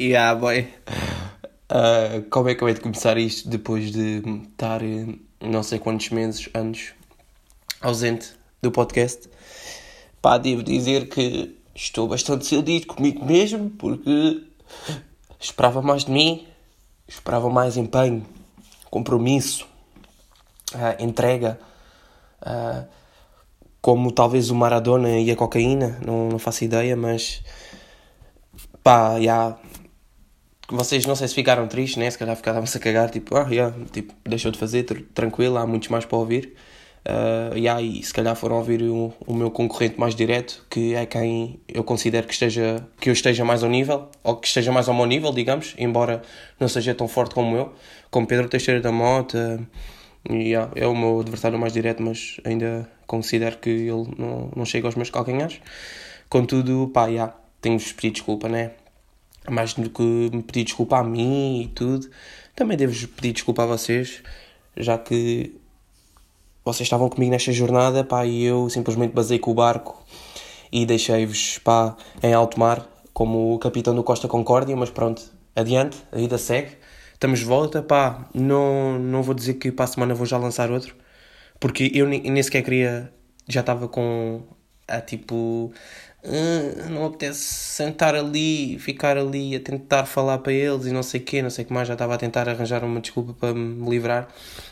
E yeah, boy. Uh, como é que hei de começar isto depois de estar eh, não sei quantos meses, anos, ausente do podcast? Pá, devo dizer que estou bastante desiludido comigo mesmo porque esperava mais de mim, esperava mais empenho, compromisso, uh, entrega. Uh, como talvez o Maradona e a cocaína, não, não faço ideia, mas pá, já. Vocês não sei se ficaram tristes, né? Se calhar ficaram-se a cagar, tipo, ah, yeah, tipo, deixou de fazer, tranquilo, há muitos mais para ouvir. Uh, yeah, e se calhar foram ouvir o, o meu concorrente mais direto, que é quem eu considero que, esteja, que eu esteja mais ao nível, ou que esteja mais ao meu nível, digamos, embora não seja tão forte como eu, como Pedro Teixeira da Mota. Yeah, é o meu adversário mais direto, mas ainda considero que ele não, não chega aos meus calcanhares. Contudo, pá, yeah, tenho-vos pedido desculpa, né? Mais do que me pedir desculpa a mim e tudo, também devo-vos pedir desculpa a vocês, já que vocês estavam comigo nesta jornada, pá, e eu simplesmente basei com o barco e deixei-vos, pá, em alto mar, como o capitão do Costa Concórdia, mas pronto, adiante, a vida segue. Estamos de volta, pá, não, não vou dizer que para a semana vou já lançar outro, porque eu nem sequer queria. Já estava com. A tipo. Uh, não apetece sentar ali, ficar ali a tentar falar para eles e não sei o quê, não sei o que mais. Já estava a tentar arranjar uma desculpa para me livrar,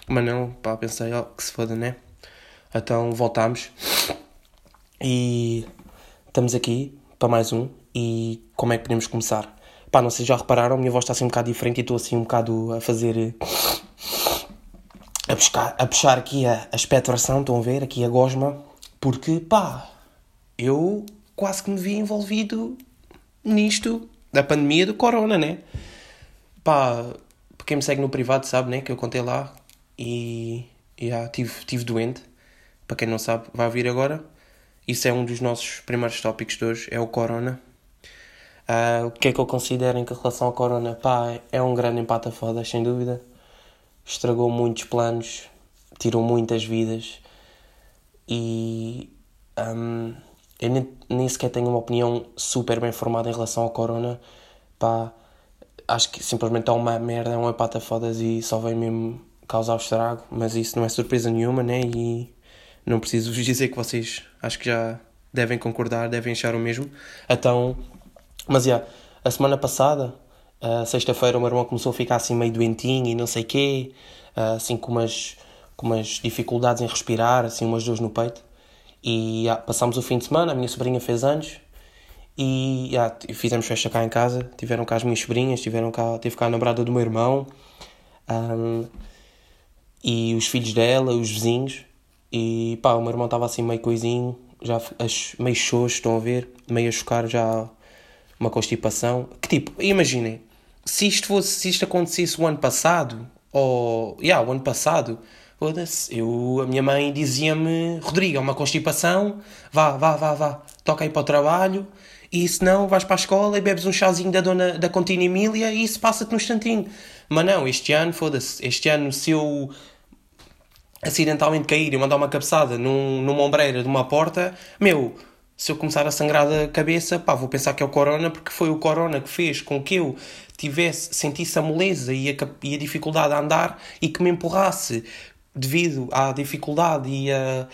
mas não, pá, pensei, ó, oh, que se foda, né? Então voltámos e estamos aqui para mais um. E como é que podemos começar? Pá, não sei se já repararam, a minha voz está assim um bocado diferente e estou assim um bocado a fazer a, buscar, a puxar aqui a, a expectoração, estão a ver, aqui a gosma, porque pá, eu quase que me vi envolvido nisto da pandemia do corona, né? Pá, quem me segue no privado sabe, né? Que eu contei lá e já tive, tive doente. Para quem não sabe, vai vir agora. Isso é um dos nossos primeiros tópicos de hoje, é o corona. Uh, o que é que eu considero em relação ao corona? Pá, é um grande empate a foda, sem dúvida estragou muitos planos, tirou muitas vidas e um, eu nem, nem, sequer tenho uma opinião super bem formada em relação ao Corona. Pá, acho que simplesmente é uma merda, é uma pata fodas e só vem mesmo causar o estrago, mas isso não é surpresa nenhuma, né? E não preciso vos dizer que vocês acho que já devem concordar, devem achar o mesmo. Então, mas já, yeah, a semana passada Sexta-feira o meu irmão começou a ficar assim meio doentinho e não sei quê, uh, assim com umas, com umas dificuldades em respirar, assim umas dores no peito. E uh, passámos o fim de semana, a minha sobrinha fez anos e uh, fizemos festa cá em casa. Tiveram cá as minhas sobrinhas, tiveram cá, teve cá a namorada do meu irmão um, e os filhos dela, os vizinhos. E pá, o meu irmão estava assim meio coisinho, já as, meio xoxo, estão a ver, meio a chocar já uma constipação. Que tipo, imaginem, se isto fosse, se isto acontecesse o ano passado, ou, yeah, o ano passado, foda-se, eu, a minha mãe dizia-me, Rodrigo, é uma constipação, vá, vá, vá, vá, toca aí para o trabalho, e se não, vais para a escola e bebes um chazinho da dona da Contina Emília e isso passa-te no instantinho. Mas não, este ano, foda-se, este ano se eu acidentalmente cair e mandar uma cabeçada num, numa ombreira de uma porta, meu, se eu começar a sangrar da cabeça, pá, vou pensar que é o corona, porque foi o corona que fez com que eu tivesse, sentisse a moleza e a, e a dificuldade a andar e que me empurrasse devido à dificuldade e a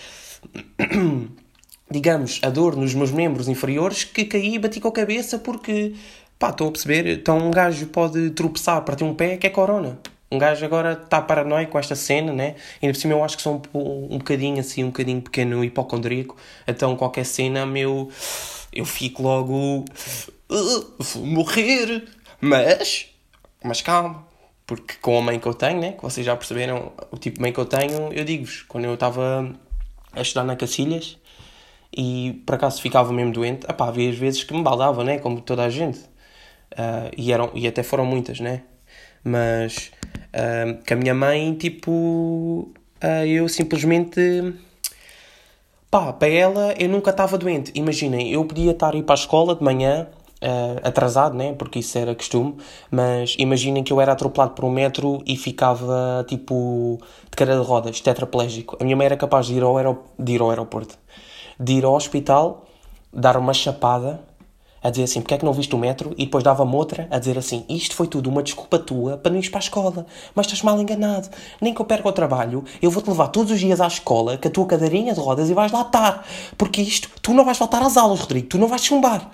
digamos, a dor nos meus membros inferiores que caí e bati com a cabeça porque, pá, estão a perceber? Então um gajo pode tropeçar, partir um pé, que é corona. Um gajo agora está paranoico com esta cena, né? E por cima eu acho que sou um, um bocadinho assim, um bocadinho pequeno hipocondríaco. Então qualquer cena, meu. Eu fico logo. Uh, vou morrer! Mas. Mas calma. Porque com a mãe que eu tenho, né? Que vocês já perceberam o tipo de mãe que eu tenho, eu digo-vos. Quando eu estava a estudar na Cacilhas e por acaso ficava mesmo doente, epá, havia as vezes que me baldava, né? Como toda a gente. Uh, e, eram, e até foram muitas, né? Mas uh, que a minha mãe, tipo, uh, eu simplesmente. Pá, para ela eu nunca estava doente. Imaginem, eu podia estar a ir para a escola de manhã, uh, atrasado, né? Porque isso era costume, mas imaginem que eu era atropelado por um metro e ficava, tipo, de cadeira de rodas, tetraplégico. A minha mãe era capaz de ir ao, aerop de ir ao aeroporto, de ir ao hospital, dar uma chapada a dizer assim, porque é que não viste o metro? E depois dava-me outra a dizer assim, isto foi tudo uma desculpa tua para não ir para a escola. Mas estás mal enganado. Nem que eu perca o trabalho, eu vou-te levar todos os dias à escola com a tua cadeirinha de rodas e vais lá estar. Porque isto, tu não vais voltar às aulas, Rodrigo, tu não vais chumbar.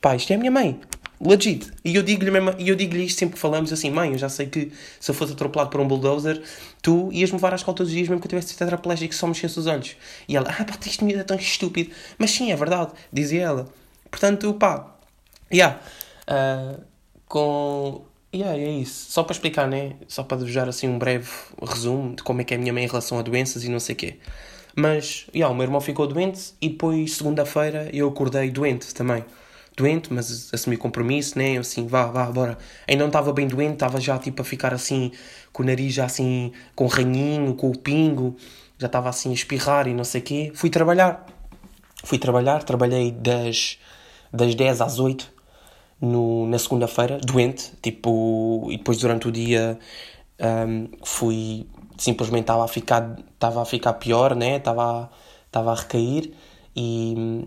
Pá, isto é a minha mãe. Legit. E eu digo-lhe digo-lhe isto sempre que falamos assim, mãe, eu já sei que se eu fosse atropelado por um bulldozer, tu ias-me levar à escola todos os dias, mesmo que eu tivesse tetraplégico e só mexesse os olhos. E ela, ah pá, isto é tão estúpido. Mas sim, é verdade, dizia ela. Portanto, pá, yeah, uh, com... Yeah, é isso. Só para explicar, né? Só para dar assim um breve resumo de como é que é a minha mãe em relação a doenças e não sei o quê. Mas, yeah, o meu irmão ficou doente e depois, segunda-feira, eu acordei doente também. Doente, mas assumi compromisso, né? Eu assim, vá, vá, bora. Ainda não estava bem doente, estava já tipo a ficar assim, com o nariz já assim, com ranhinho, com o pingo, já estava assim a espirrar e não sei o quê. Fui trabalhar. Fui trabalhar, trabalhei das das 10 às 8 no, na segunda-feira, doente, tipo, e depois durante o dia um, fui, simplesmente estava a ficar, estava a ficar pior, né, estava, estava a recair e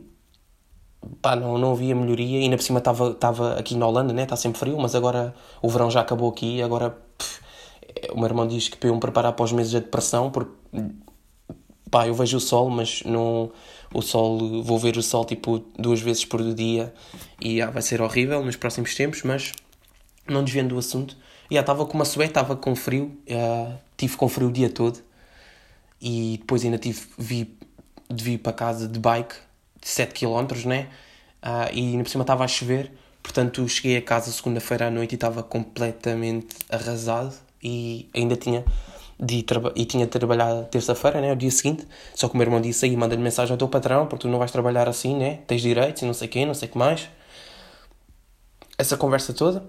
pá, não, não havia melhoria, e ainda por cima estava, estava aqui na Holanda, né, está sempre frio, mas agora o verão já acabou aqui, agora pff, o meu irmão diz que para eu me preparar para os meses de depressão, porque pá, eu vejo o sol, mas não o sol, vou ver o sol tipo duas vezes por dia e ah, vai ser horrível nos próximos tempos, mas não desvendo do assunto. E estava com uma sué, estava com frio, uh, tive com frio o dia todo e depois ainda tive, vi, vir para casa de bike de 7 km, né? Uh, e ainda por cima estava a chover, portanto cheguei a casa segunda-feira à noite e estava completamente arrasado e ainda tinha de e tinha de trabalhar terça-feira, né, o dia seguinte. Só que o meu irmão disse aí, manda-lhe mensagem ao teu patrão, porque tu não vais trabalhar assim, né? Tens direitos e não sei quem, não sei o que mais. Essa conversa toda.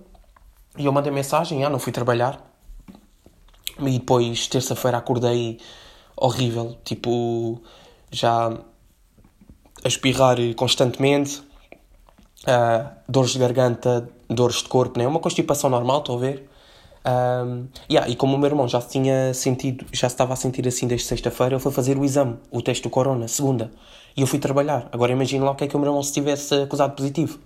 E eu mandei mensagem, ah, não fui trabalhar. E depois, terça-feira, acordei horrível, tipo, já a espirrar constantemente, uh, dores de garganta, dores de corpo, né? Uma constipação normal, estou a ver. Um, yeah, e como o meu irmão já se tinha sentido, já se estava a sentir assim desde sexta-feira, ele foi fazer o exame, o teste do corona, segunda. E eu fui trabalhar. Agora imagina lá o que é que o meu irmão se tivesse acusado positivo.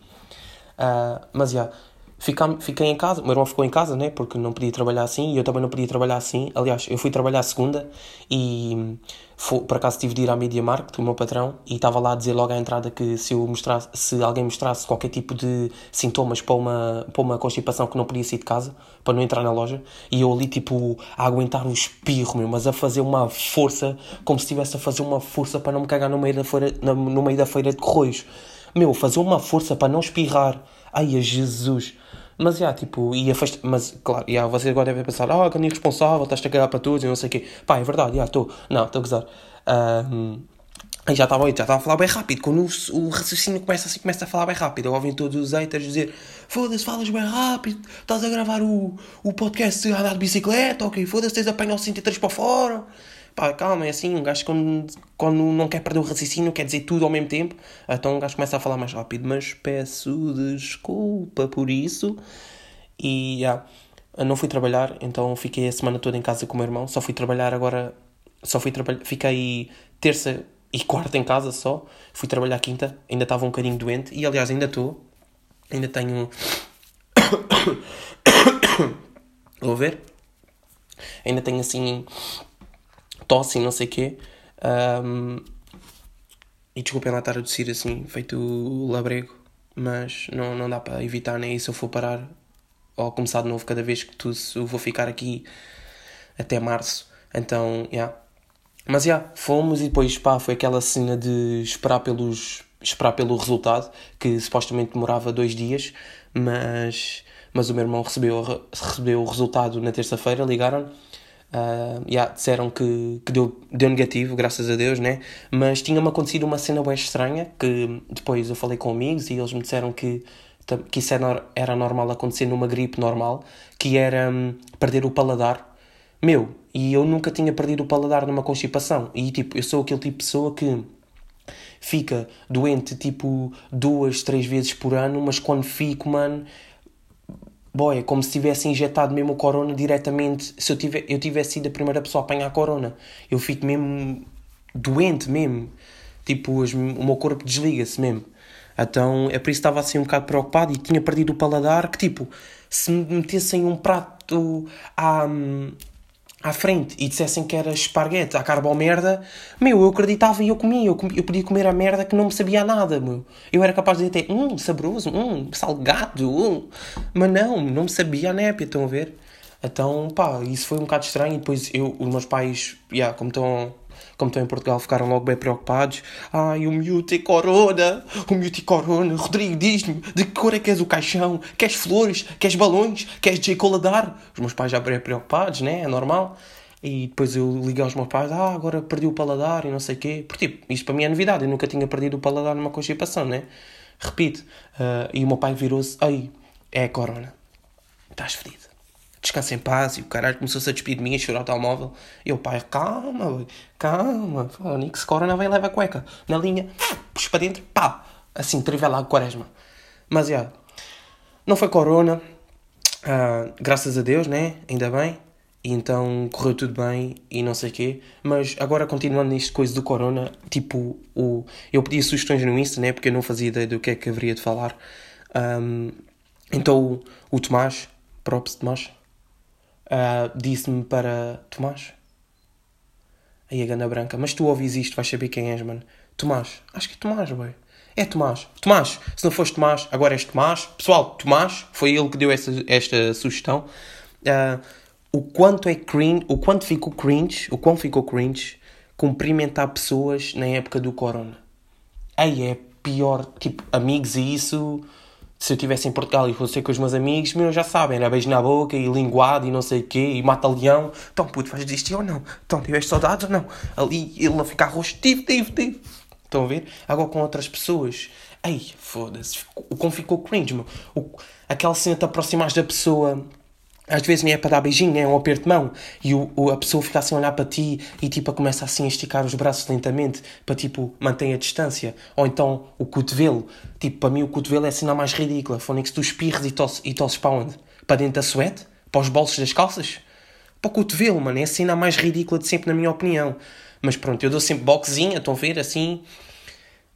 Uh, mas já, yeah, fiquei em casa, o meu irmão ficou em casa, né? Porque não podia trabalhar assim e eu também não podia trabalhar assim. Aliás, eu fui trabalhar segunda e foi, por acaso tive de ir à Media Market, o meu patrão, e estava lá a dizer logo à entrada que se, eu mostrasse, se alguém mostrasse qualquer tipo de sintomas para uma, para uma constipação que não podia sair de casa, para não entrar na loja, e eu ali tipo a aguentar o espirro, meu, mas a fazer uma força, como se estivesse a fazer uma força para não me cagar no meio da feira, no meio da feira de Correios. Meu, fazer uma força para não espirrar. Ai, a Jesus. Mas, já, tipo, e afasta... Mas, claro, já, você agora deve pensar, ah, oh, que irresponsável, estás a cagar para tudo e não sei o quê. Pá, é verdade, já, estou. Não, estou a gozar. Um, já estava já estava a falar bem rápido. Quando o, o, raciocínio começa assim, começa a falar bem rápido. Eu ouvi todos os haters dizer: Foda-se, falas bem rápido, estás a gravar o, o podcast a andar de bicicleta, ok? Foda-se, tens a apanhar o 103 para fora pá, calma, é assim, um gajo quando, quando não quer perder o raciocínio quer dizer tudo ao mesmo tempo, então um gajo começa a falar mais rápido, mas peço desculpa por isso. E yeah, não fui trabalhar, então fiquei a semana toda em casa com o meu irmão, só fui trabalhar agora, só fui trabalhar, fiquei terça e quarta em casa só, fui trabalhar quinta, ainda estava um bocadinho doente, e aliás ainda estou, ainda tenho... Vou ver? Ainda tenho assim tosse e não sei o quê. Um, e desculpem lá estar a tossir assim, feito labrego, mas não, não dá para evitar nem né? se eu for parar ou começar de novo cada vez que tosse, eu vou ficar aqui até março. Então, já. Yeah. Mas já, yeah, fomos e depois pá, foi aquela cena de esperar pelos esperar pelo resultado, que supostamente demorava dois dias, mas, mas o meu irmão recebeu, recebeu o resultado na terça-feira, ligaram Uh, yeah, disseram que, que deu, deu negativo, graças a Deus, né? Mas tinha-me acontecido uma cena bem estranha que depois eu falei com amigos e eles me disseram que, que isso era, era normal acontecer numa gripe normal, que era um, perder o paladar. Meu, e eu nunca tinha perdido o paladar numa constipação. E tipo, eu sou aquele tipo de pessoa que fica doente tipo duas, três vezes por ano, mas quando fico, mano, boy, é como se tivesse injetado mesmo o corona diretamente. Se eu, tiver, eu tivesse sido a primeira pessoa a apanhar a corona, eu fico mesmo doente mesmo. Tipo, os, o meu corpo desliga-se mesmo. Então é por isso que estava assim um bocado preocupado e tinha perdido o paladar. Que tipo, se me metessem um prato à, à frente e dissessem que era esparguete à carbo merda, meu, eu acreditava e eu comia. Eu, comia, eu podia comer a merda que não me sabia nada, meu. Eu era capaz de dizer até, hum, saboroso, hum, salgado, hum. Mas não, não me sabia a népia, estão a ver? Então, pá, isso foi um bocado estranho. E depois eu, os meus pais, yeah, como estão como estão em Portugal, ficaram logo bem preocupados. Ai, o miúdo tem corona, o miúdo tem corona. Rodrigo, diz-me, de que cor é que és o caixão? Queres flores? Queres balões? Queres J. Coladar? Os meus pais já bem preocupados, né? É normal. E depois eu liguei aos meus pais, ah, agora perdi o paladar e não sei o quê. Porque, tipo, isto para mim é novidade. Eu nunca tinha perdido o paladar numa constipação, né? Repito. Uh, e o meu pai virou-se, ai, é a corona. Estás fedido descansa em paz. E o caralho começou-se a despedir de mim, a chorar o telemóvel. E o pai, calma, calma. Fala, Nick Scora não vem leva a cueca. Na linha, puxa para dentro, pá. Assim, trivela a quaresma. Mas, yeah, não foi corona. Uh, graças a Deus, né? Ainda bem. E então correu tudo bem e não sei o quê. Mas agora continuando nisto coisa do corona, tipo, o, eu pedi sugestões no Insta, né? Porque eu não fazia ideia do que é que haveria de falar. Um, então o, o Tomás, props Tomás, uh, disse-me para Tomás. Aí a gana branca, mas tu ouvis isto, vais saber quem és, mano. Tomás, acho que é Tomás, boy. É Tomás. Tomás, se não foste Tomás, agora és Tomás. Pessoal, Tomás, foi ele que deu esta, esta sugestão. Uh, o quanto é cringe, o quanto ficou cringe, o quão ficou cringe cumprimentar pessoas na época do corona. Aí é pior, tipo, amigos e isso se eu estivesse em Portugal e fosse com os meus amigos, meu, já sabem, era beijo na boca e linguado e não sei o quê, e mata-leão. Então, puto, vais desistir ou não? Então, tiveste saudades ou não? Ali, ele a ficar rosto, tive, tive, tive. Estão a ver? Agora com outras pessoas. Ei, foda-se. O como ficou cringe, meu. O, aquela cena de aproximares da pessoa às vezes nem é para dar beijinho, é um aperto de mão e o, o, a pessoa fica assim a olhar para ti e tipo começa assim a esticar os braços lentamente para tipo manter a distância. Ou então o cotovelo, tipo para mim o cotovelo é a cena mais ridícula. Fónix, tu espirres e tosses, e tosses para onde? Para dentro da suete? Para os bolsos das calças? Para o cotovelo, mano, é a cena mais ridícula de sempre, na minha opinião. Mas pronto, eu dou sempre boxinha, estão a ver, assim.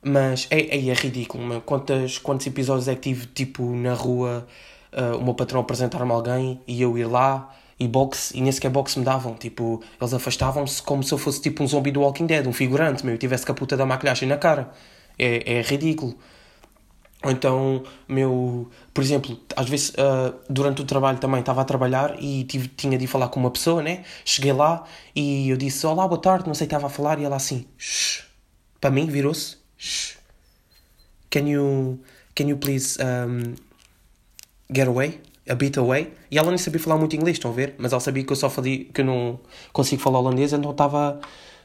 Mas é, é, é ridículo, mano. Quantos, quantos episódios é que tive tipo na rua uh, o meu patrão apresentar-me alguém e eu ir lá e boxe, e nem sequer boxe me davam. Tipo, eles afastavam-se como se eu fosse tipo um zombie do Walking Dead, um figurante, meu, e tivesse com a puta da maquilhagem na cara. É, é ridículo. Ou então, meu, por exemplo, às vezes uh, durante o trabalho também estava a trabalhar e tive, tinha de ir falar com uma pessoa, né? Cheguei lá e eu disse: Olá, boa tarde, não sei, estava a falar, e ela assim, Shh. para mim, virou-se, Can you, can you please um, get away, a bit away. E ela nem sabia falar muito inglês, estão a ver? Mas ela sabia que eu só fazia, que eu não consigo falar holandês, então estava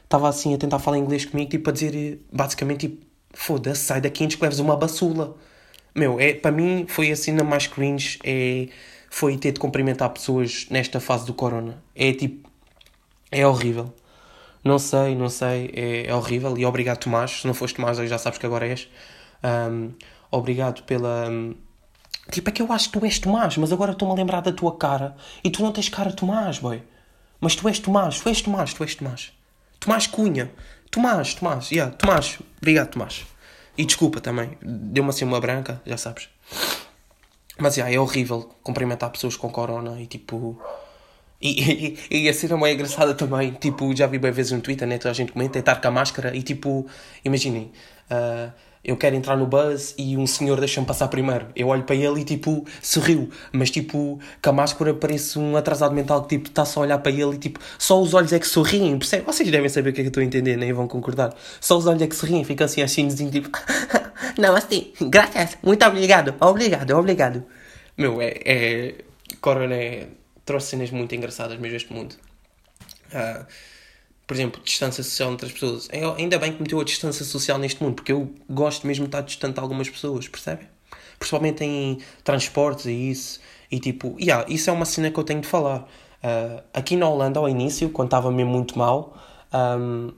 estava assim a tentar falar inglês comigo, tipo a dizer basicamente tipo, foda-se, sai daqui antes que leves uma basula. Meu, é, para mim foi a cena mais cringe, é, foi ter de cumprimentar pessoas nesta fase do corona. É tipo, é horrível. Não sei, não sei, é, é horrível. E obrigado Tomás, se não foste Tomás já sabes que agora és. Um, obrigado pela... Um, Tipo, é que eu acho que tu és Tomás, mas agora estou-me a lembrar da tua cara. E tu não tens cara Tomás, boy. Mas tu és Tomás, tu és Tomás, tu és Tomás. Tomás Cunha. Tomás, Tomás, yeah, Tomás. Obrigado, Tomás. E desculpa também, deu-me assim uma branca, já sabes. Mas yeah, é horrível cumprimentar pessoas com corona e tipo. E, e, e a cena mais engraçada também, tipo, já vi bem vezes no Twitter, né? Toda a gente comenta, é estar com a máscara e tipo, imaginem. Uh, eu quero entrar no bus e um senhor deixa-me passar primeiro. Eu olho para ele e tipo, sorriu, mas tipo, com a máscara parece um atrasado mental que tipo, está só a olhar para ele e tipo, só os olhos é que sorriem, percebe? Vocês devem saber o que é que eu estou a entender, nem vão concordar. Só os olhos é que sorriem, fica assim assim, tipo, não, assim, graças, muito obrigado, obrigado, obrigado. Meu, é. é Corona é, trouxe cenas muito engraçadas mesmo este mundo. Uh, por exemplo, distância social entre as pessoas. Eu, ainda bem que meteu a distância social neste mundo, porque eu gosto mesmo de estar distante de algumas pessoas, percebem? Principalmente em transportes e isso. E tipo, yeah, isso é uma cena que eu tenho de falar. Uh, aqui na Holanda, ao início, quando estava mesmo muito mal, um,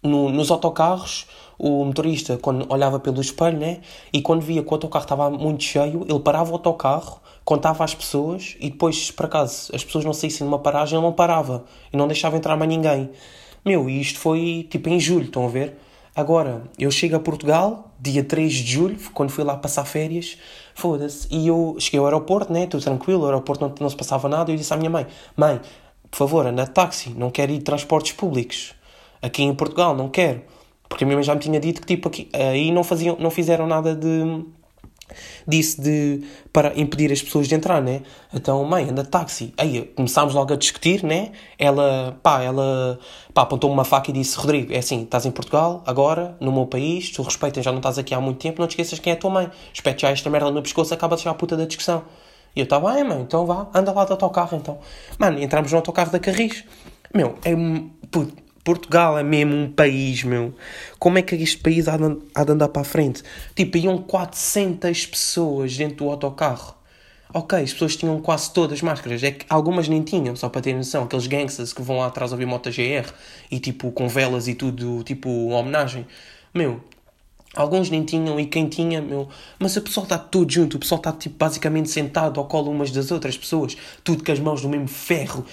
no, nos autocarros, o motorista, quando olhava pelo espelho, né, e quando via que o autocarro estava muito cheio, ele parava o autocarro contava às pessoas e depois, por acaso, as pessoas não saíssem numa paragem, ele não parava e não deixava entrar mais ninguém. Meu, e isto foi tipo em julho, estão a ver? Agora, eu chego a Portugal, dia 3 de julho, quando fui lá passar férias, foda-se, e eu cheguei ao aeroporto, né, tudo tranquilo, o aeroporto não, não se passava nada, e eu disse à minha mãe, mãe, por favor, anda de táxi, não quero ir de transportes públicos, aqui em Portugal, não quero, porque a minha mãe já me tinha dito que, tipo, aqui, aí não, faziam, não fizeram nada de disse de para impedir as pessoas de entrar, né? Então, mãe, anda táxi. Aí começámos logo a discutir, né? Ela, pá, ela pá, apontou-me uma faca e disse: Rodrigo, é assim, estás em Portugal, agora, no meu país, tu respeitas, já não estás aqui há muito tempo, não te esqueças quem é a tua mãe. Espete já esta merda no pescoço, acaba de ser a puta da discussão. E eu estava, bem, mãe, então vá, anda lá do autocarro então. Mano, entramos no autocarro da Carris. Meu, é. Puto, Portugal é mesmo um país, meu. Como é que este país há de, há de andar para a frente? Tipo, iam 400 pessoas dentro do autocarro. Ok, as pessoas tinham quase todas máscaras. É que algumas nem tinham, só para ter noção. Aqueles gangsters que vão lá atrás ouvir moto GR e tipo com velas e tudo, tipo homenagem. Meu, alguns nem tinham e quem tinha, meu. Mas o pessoal está todo junto, o pessoal está tipo basicamente sentado ao colo umas das outras pessoas, tudo com as mãos no mesmo ferro.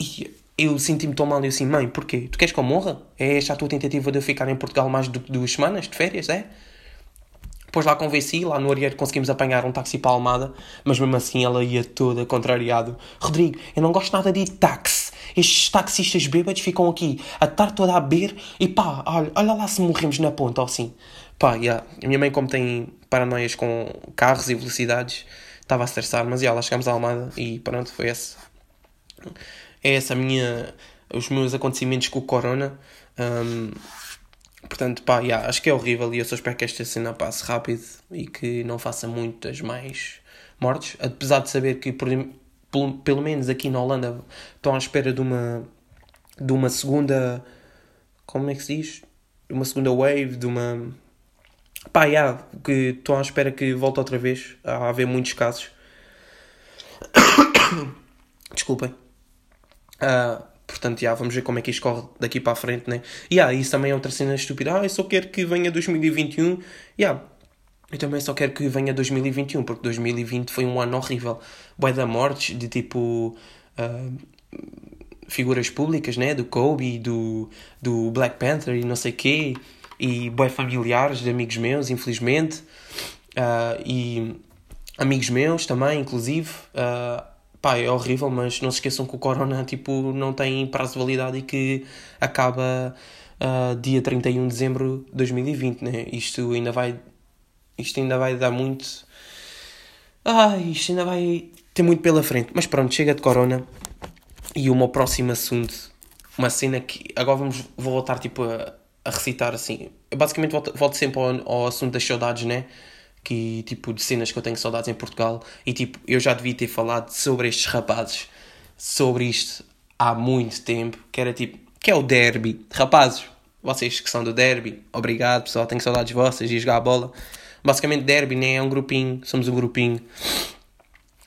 E eu senti-me tão mal e assim, mãe, porquê? Tu queres que eu morra? É esta a tua tentativa de eu ficar em Portugal mais de duas semanas de férias, é? Depois lá convenci, lá no Arieiro conseguimos apanhar um táxi para a Almada, mas mesmo assim ela ia toda contrariado. Rodrigo, eu não gosto nada de táxi. Estes taxistas bêbados ficam aqui a estar toda a beber e pá, olha, olha lá se morremos na ponta ou assim. Pá, yeah. a minha mãe como tem paranoias com carros e velocidades, estava a estressar, mas yeah, lá chegámos à Almada e pronto, foi esse é essa a minha, os meus acontecimentos com o Corona. Um, portanto, pá, yeah, acho que é horrível e eu só espero que esta cena passe rápido e que não faça muitas mais mortes. Apesar de saber que, por, pelo, pelo menos aqui na Holanda, estão à espera de uma, de uma segunda. Como é que se diz? Uma segunda wave, de uma. Pá, yeah, que estão à espera que volte outra vez a haver muitos casos. Desculpem. Uh, portanto, já, vamos ver como é que isto corre daqui para a frente, né? E yeah, isso também é outra cena estúpida. Ah, eu só quero que venha 2021. Yeah, eu também só quero que venha 2021, porque 2020 foi um ano horrível. Boé da mortes, de tipo... Uh, figuras públicas, né? Do Kobe, do, do Black Panther e não sei quê. E boé familiares de amigos meus, infelizmente. Uh, e amigos meus também, inclusive. Uh, pá, é horrível, mas não se esqueçam que o Corona tipo, não tem prazo de validade e que acaba uh, dia 31 de dezembro de 2020, né? Isto ainda vai. Isto ainda vai dar muito. Ah, isto ainda vai ter muito pela frente. Mas pronto, chega de Corona. E o meu próximo assunto, uma cena que. Agora vamos, vou voltar tipo a, a recitar assim. Eu basicamente volto, volto sempre ao, ao assunto das saudades, né? Que tipo de cenas que eu tenho saudades em Portugal. E tipo eu já devia ter falado sobre estes rapazes sobre isto há muito tempo que era tipo que é o derby. Rapazes vocês que são do derby obrigado pessoal tenho saudades vossas de jogar a bola. Basicamente derby né é um grupinho somos um grupinho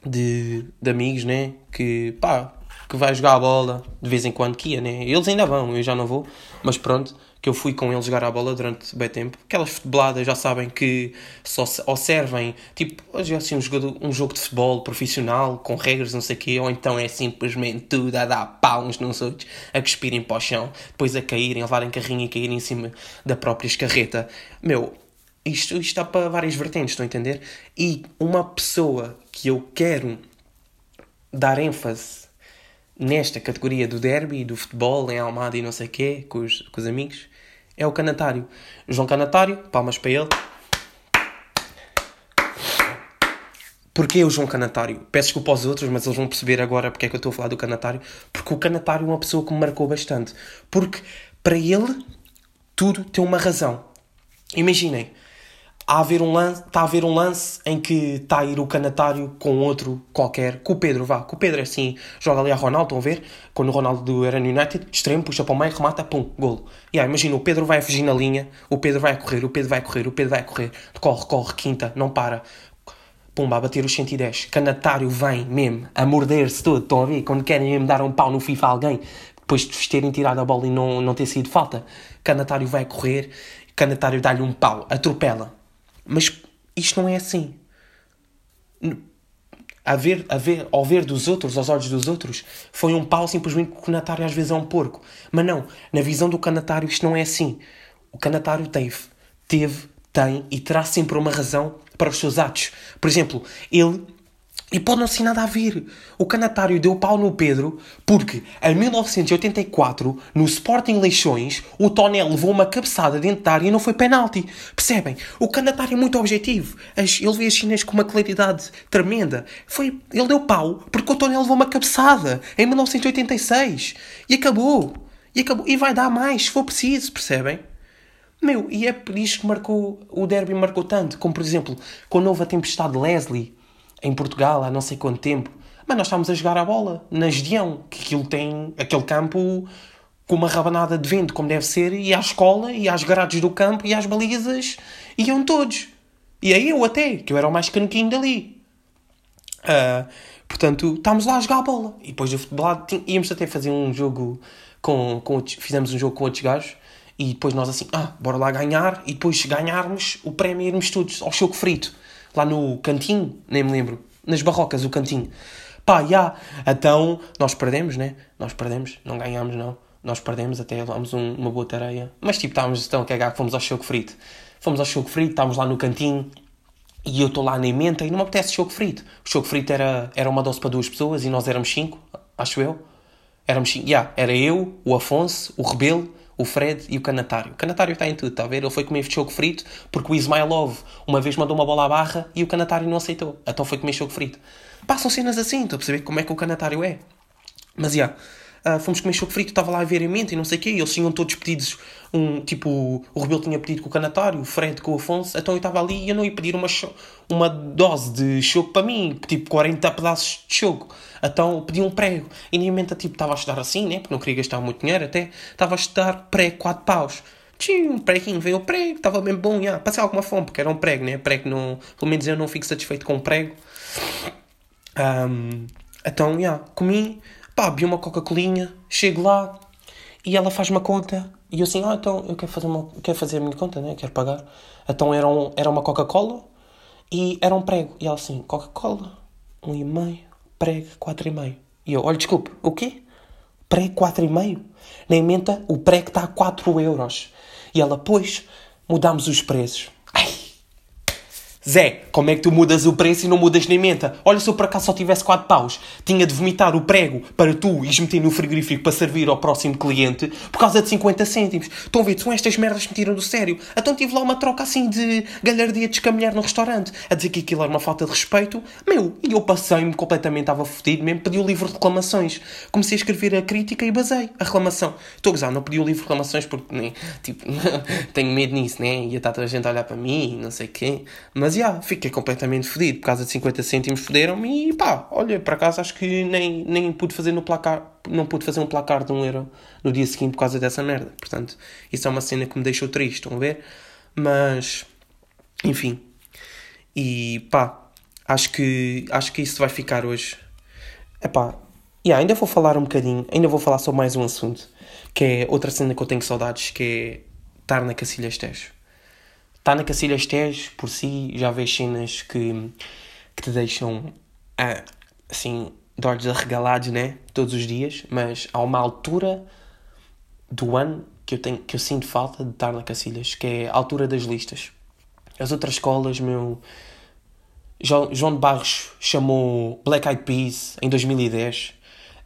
de, de amigos né que pá que vai jogar a bola de vez em quando que ia né. Eles ainda vão eu já não vou mas pronto que eu fui com eles jogar a bola durante bem tempo. Aquelas futeboladas já sabem que só ou servem, tipo, hoje é assim um jogo, um jogo de futebol profissional, com regras, não sei o quê, ou então é simplesmente tudo a dar pau uns nos outros, a cuspirem para o chão, depois a caírem, a levarem carrinho e caírem em cima da própria escarreta. Meu, isto, isto está para várias vertentes, estão a entender? E uma pessoa que eu quero dar ênfase nesta categoria do derby, do futebol, em Almada e não sei o quê, com os, com os amigos, é o Canatário. João Canatário, palmas para ele. Porquê o João Canatário? Peço desculpa aos outros, mas eles vão perceber agora porque é que eu estou a falar do Canatário. Porque o Canatário é uma pessoa que me marcou bastante. Porque, para ele, tudo tem uma razão. Imaginem, a haver um lance, está a haver um lance em que está a ir o canatário com outro qualquer, com o Pedro, vá, com o Pedro é assim, joga ali a Ronaldo, estão a ver? Quando o Ronaldo era no United, extremo, puxa para o meio, remata, pum, golo. E aí, imagina, o Pedro vai a fugir na linha, o Pedro vai a correr, o Pedro vai a correr, o Pedro vai a correr, corre, corre, quinta, não para. Pumba, a bater os 110. Canatário vem mesmo a morder-se todo. Estão a ver? Quando querem mesmo dar um pau no FIFA a alguém, depois de terem tirado a bola e não, não ter sido falta. Canatário vai correr, Canatário dá-lhe um pau, atropela mas isto não é assim. A ver, a ver, ao ver dos outros, aos olhos dos outros, foi um pau simplesmente porque o canatário às vezes é um porco. Mas não, na visão do canatário isto não é assim. O canatário teve, teve, tem e terá sempre uma razão para os seus atos. Por exemplo, ele e pode não ser nada a ver. O canatário deu pau no Pedro porque, em 1984, no Sporting Leixões, o Tonel levou uma cabeçada dentro da área e não foi penalti. Percebem? O canatário é muito objetivo. Ele vê as chinas com uma claridade tremenda. Foi, ele deu pau porque o Tonel levou uma cabeçada em 1986. E acabou. E acabou. E vai dar mais, se for preciso, percebem? Meu, e é por isso que marcou, o derby marcou tanto. Como, por exemplo, houve a tempestade Leslie em Portugal há não sei quanto tempo. Mas nós estávamos a jogar a bola na Gedeão, que aquilo tem aquele campo com uma rabanada de vento, como deve ser, e à escola, e às grades do campo, e às balizas, iam todos. E aí eu até, que eu era o mais canequinho dali. Uh, portanto, estávamos lá a jogar a bola. E depois do futebol, íamos até fazer um jogo com, com outros, fizemos um jogo com outros gajos, e depois nós assim, ah, bora lá ganhar, e depois ganharmos o prémio irmos todos ao choco frito lá no cantinho, nem me lembro, nas barrocas, o cantinho. Pá, já, yeah. então nós perdemos, né? Nós perdemos, não ganhámos, não. Nós perdemos, até levámos um, uma boa tareia. Mas tipo, estávamos a cagar que fomos ao choco frito. Fomos ao choco frito, estávamos lá no cantinho e eu estou lá na emenda e não me apetece choco frito. O choco frito era, era uma dose para duas pessoas e nós éramos cinco, acho eu. Éramos cinco, yeah, era eu, o Afonso, o Rebelo o Fred e o Canatário. O Canatário está em tudo, está a ver? Ele foi comer choco frito porque o Ismailov uma vez mandou uma bola à barra e o Canatário não aceitou. Então foi comer choco frito. Passam cenas assim, estou a perceber como é que o Canatário é. Mas, já, yeah, uh, fomos comer choco frito, estava lá a ver em mente e não sei o quê, e eles tinham todos pedidos, um, tipo, o Rebelo tinha pedido com o Canatário, o Fred com o Afonso, então eu estava ali e eu não ia pedir uma, uma dose de choco para mim, tipo 40 pedaços de choco. Então pedi um prego. E na mente, tipo, estava a estudar assim, né? Porque não queria gastar muito dinheiro até. Estava a estudar prego 4 paus. Tchim, um preguinho, veio o prego, estava bem bom, yeah. passei alguma fome, porque era um prego, né? Prego não. Pelo menos eu não fico satisfeito com o prego. Um, então, yeah, comi, pá, vi uma Coca-Colinha, chego lá e ela faz uma conta. E eu assim, ah, então eu quero fazer, uma, quero fazer a minha conta, né? Quero pagar. Então era, um, era uma Coca-Cola e era um prego. E ela assim, Coca-Cola, um e meio prego 4,5. E eu, olha, desculpe, o quê? Prego 4,5? Nem menta, o prego está a 4 euros. E ela, pois, mudamos os preços. Zé, como é que tu mudas o preço e não mudas nem menta? Olha, se eu por acaso só tivesse 4 paus, tinha de vomitar o prego para tu ires meter no frigorífico para servir ao próximo cliente por causa de 50 cêntimos. Estão a ver? São estas merdas que me tiram do sério. Então tive lá uma troca assim de galhardia de escamelhar no restaurante, a dizer que aquilo era uma falta de respeito. Meu, e eu passei-me completamente, estava fodido mesmo, pedi o livro de reclamações. Comecei a escrever a crítica e basei a reclamação. Estou a gozar, não pedi o livro de reclamações porque, nem, tipo, tenho medo nisso, né? Ia estar toda a gente a olhar para mim, não sei o quê. Mas yeah, fiquei completamente fodido. Por causa de 50 cêntimos foderam-me e pá, olha, por acaso acho que nem, nem pude fazer no placar, não pude fazer um placar de um euro no dia seguinte por causa dessa merda. Portanto, isso é uma cena que me deixou triste, estão a ver? Mas, enfim. E pá, acho que, acho que isso vai ficar hoje. É pá, yeah, ainda vou falar um bocadinho, ainda vou falar sobre mais um assunto, que é outra cena que eu tenho saudades, que é estar na Cacilhas Tejo está na Cacilhas Tejo, por si, já vês cenas que, que te deixam ah, assim, de olhos arregalados, né? Todos os dias, mas há uma altura do ano que eu, tenho, que eu sinto falta de estar na Cacilhas, que é a altura das listas. As outras escolas, meu. João de Barros chamou Black Eyed Peas em 2010.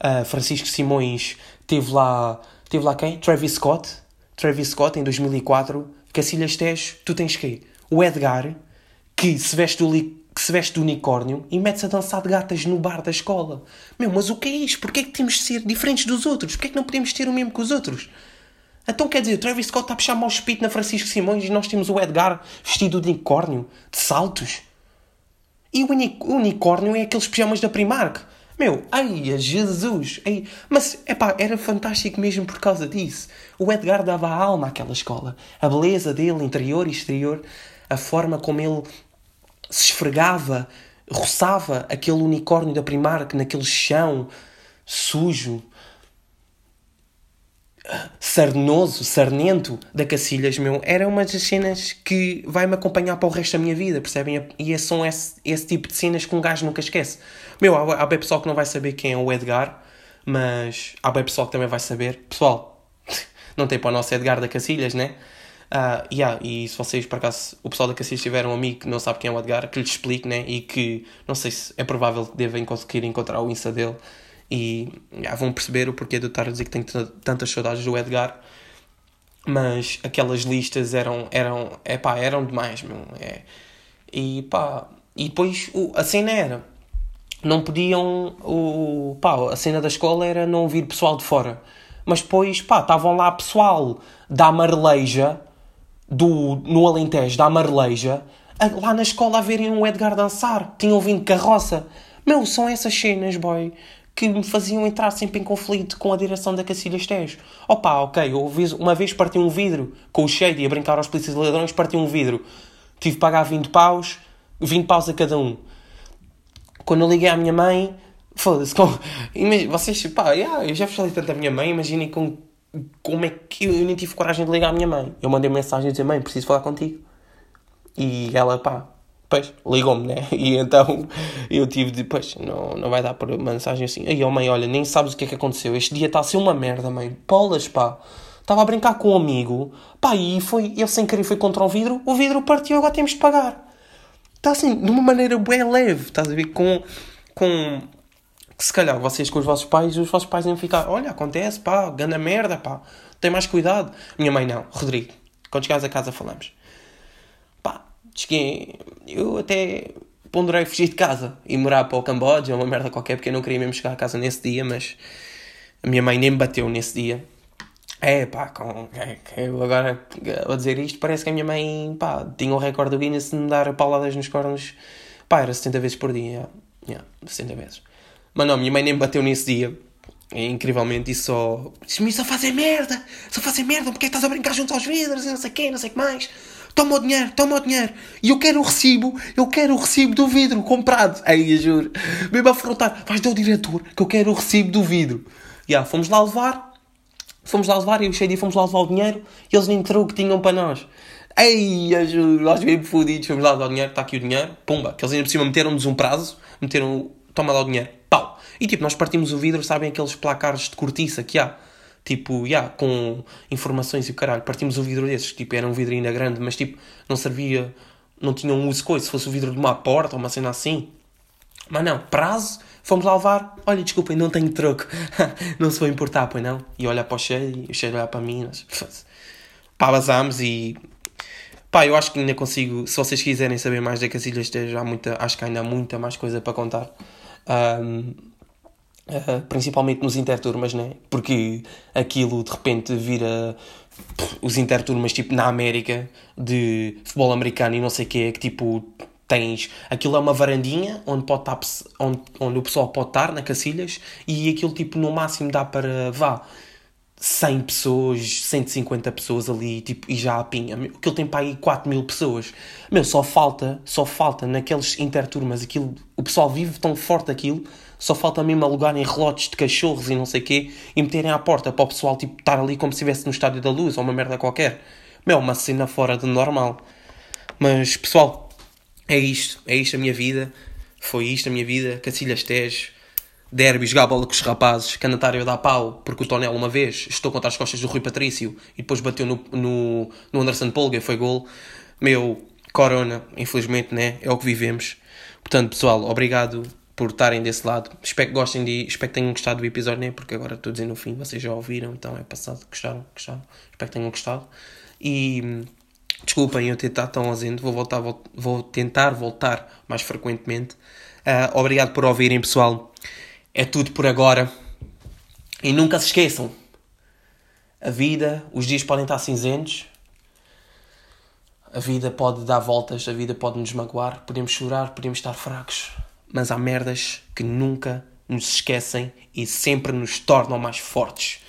Uh, Francisco Simões teve lá. Teve lá quem? Travis Scott. Travis Scott em 2004 Cacilhas Tejo, tu tens quê? O Edgar, que se veste do, que se veste do unicórnio e mete-se a dançar de gatas no bar da escola. Meu, mas o que é isto? Porquê é que temos de ser diferentes dos outros? Porquê é que não podemos ter o mesmo que os outros? Então quer dizer, o Travis Scott está a puxar mau espírito na Francisco Simões e nós temos o Edgar vestido de unicórnio, de saltos. E o unicórnio é aqueles pijamas da Primark. Meu, ai, Jesus! Ai. Mas, epá, era fantástico mesmo por causa disso. O Edgar dava a alma àquela escola. A beleza dele, interior e exterior, a forma como ele se esfregava, roçava aquele unicórnio da Primark naquele chão sujo, sarnoso, sarnento da Cacilhas, meu, era uma das cenas que vai-me acompanhar para o resto da minha vida, percebem? E são esse, esse tipo de cenas que um gajo nunca esquece. Meu, há, há bem pessoal que não vai saber quem é o Edgar, mas há bem pessoal que também vai saber. Pessoal, não tem para o nosso Edgar da Cacilhas, né? Uh, yeah, e se vocês, por acaso, o pessoal da Cacilhas tiver um amigo que não sabe quem é o Edgar, que lhe explique, né? E que, não sei se é provável que devem conseguir encontrar o Insta dele e yeah, vão perceber o porquê de eu estar a dizer que tenho tantas saudades do Edgar. Mas aquelas listas eram, eram, é pá, eram demais, meu. É. E pá, e depois o, a cena era, não podiam, o, pá, a cena da escola era não vir pessoal de fora. Mas depois, pá, estavam lá pessoal da Marleja, do, no Alentejo, da Marleja, lá na escola a verem o Edgar dançar. Tinham vindo carroça. Meu, são essas cenas, boy, que me faziam entrar sempre em conflito com a direção da Cacilhas Tejo. Opa, ok, uma vez parti um vidro com o Shady a brincar aos polícias e ladrões, parti um vidro. Tive de pagar 20 paus, 20 paus a cada um. Quando eu liguei à minha mãe, foda-se, com... vocês, pá, yeah, eu já falei tanto à minha mãe, imaginem com como é que eu, nem tive coragem de ligar à minha mãe. Eu mandei mensagem a dizer: Mãe, preciso falar contigo. E ela, pá, pois, ligou-me, né? E então eu tive de, pois, não, não vai dar por mensagem assim. Aí, oh mãe, olha, nem sabes o que é que aconteceu. Este dia está a ser uma merda, mãe. Polas, pá. Estava a brincar com um amigo, pá, e foi, ele sem querer foi contra o vidro, o vidro partiu, agora temos de pagar. Está assim, de uma maneira bem leve, estás a ver? Com, com que se calhar vocês com os vossos pais, os vossos pais iam ficar, olha, acontece, pá, ganda merda, pá, tem mais cuidado. Minha mãe não, Rodrigo, quando chegares a casa falamos. Cheguei, eu até ponderei fugir de casa e morar para o Camboja, uma merda qualquer, porque eu não queria mesmo chegar a casa nesse dia, mas a minha mãe nem me bateu nesse dia. É, pá, com, é, eu agora a dizer isto, parece que a minha mãe, pá, tinha o recorde do Guinness de me dar pauladas nos cornos, pá, era 70 vezes por dia, yeah, yeah 70 vezes. Mas não, minha mãe nem me bateu nesse dia. E, incrivelmente, e só. Disse-me só fazer merda! Só fazer merda! Porque é estás a brincar junto aos vidros e não sei quê, não sei o que mais. Toma o dinheiro, toma o dinheiro. E eu quero o recibo, eu quero o recibo do vidro comprado. Aí, eu juro. Mesmo a afrontar. Vais dar o diretor que eu quero o recibo do vidro. E yeah, fomos lá levar. Fomos lá levar, eu e o fomos lá levar o dinheiro e eles nem o que tinham para nós. Ei, eu juro, nós bem fodidos, fomos lá levar o dinheiro, está aqui o dinheiro, pumba, que eles ainda por cima meteram-nos um prazo, meteram, toma lá o dinheiro, pau. E tipo, nós partimos o vidro, sabem aqueles placares de cortiça que há? Tipo, yeah, com informações e o caralho. Partimos o vidro desses, tipo, era um vidro ainda grande, mas tipo, não servia, não tinha um uso coisa. Se fosse o vidro de uma porta ou uma cena assim. Mas não, prazo, fomos lá levar. Olha, desculpem, não tenho troco. não se foi importar, pois não? E olha para o cheio, e o cheio olhar para mim. Nós... Pá, vazámos e. Pá, eu acho que ainda consigo. Se vocês quiserem saber mais da Casilhas, há muita, acho que ainda há muita mais coisa para contar. Um, Uh, principalmente nos interturmas, né? Porque aquilo de repente vira os interturmas tipo na América de futebol americano e não sei o que, que tipo tens aquilo é uma varandinha onde, pode estar, onde, onde o pessoal pode estar na Cacilhas e aquilo tipo no máximo dá para vá 100 pessoas, 150 pessoas ali, tipo, e já a pinha. Aquilo tem para aí 4 mil pessoas. Meu, só falta, só falta naqueles interturmas, aquilo, o pessoal vive tão forte aquilo, só falta mesmo alugarem relotes de cachorros e não sei quê, e meterem à porta para o pessoal, tipo, estar ali como se estivesse no Estádio da Luz, ou uma merda qualquer. Meu, uma cena fora de normal. Mas, pessoal, é isto, é isto a minha vida, foi isto a minha vida, Cacilhas Tejo, derby, jogar bola com os rapazes, canatário dá pau, porque o Tonel uma vez estou contra as costas do Rui Patrício e depois bateu no, no, no Anderson Polga, foi gol. Meu, corona, infelizmente, né? É o que vivemos. Portanto, pessoal, obrigado por estarem desse lado. Espero que gostem de. Espero que tenham gostado do episódio, né? Porque agora estou dizendo no fim, vocês já ouviram, então é passado. Gostaram? Gostaram? Espero que tenham gostado. E. Desculpem eu estado tão ausente, vou, voltar, vou, vou tentar voltar mais frequentemente. Uh, obrigado por ouvirem, pessoal. É tudo por agora. E nunca se esqueçam: a vida, os dias podem estar cinzentos, a vida pode dar voltas, a vida pode nos magoar, podemos chorar, podemos estar fracos, mas há merdas que nunca nos esquecem e sempre nos tornam mais fortes.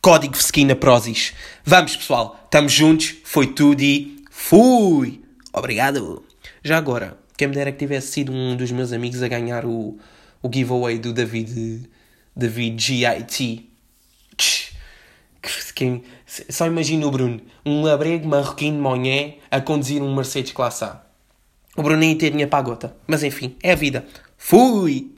Código Skin Prozis. Vamos, pessoal, estamos juntos, foi tudo e fui! Obrigado! Já agora, quem me dera que tivesse sido um dos meus amigos a ganhar o o giveaway do David, David GIT. Quem, só imagina o Bruno, um labrego marroquino de manhã a conduzir um Mercedes Classe A. O Bruno nem ter dinheiro para a gota. Mas enfim, é a vida. Fui!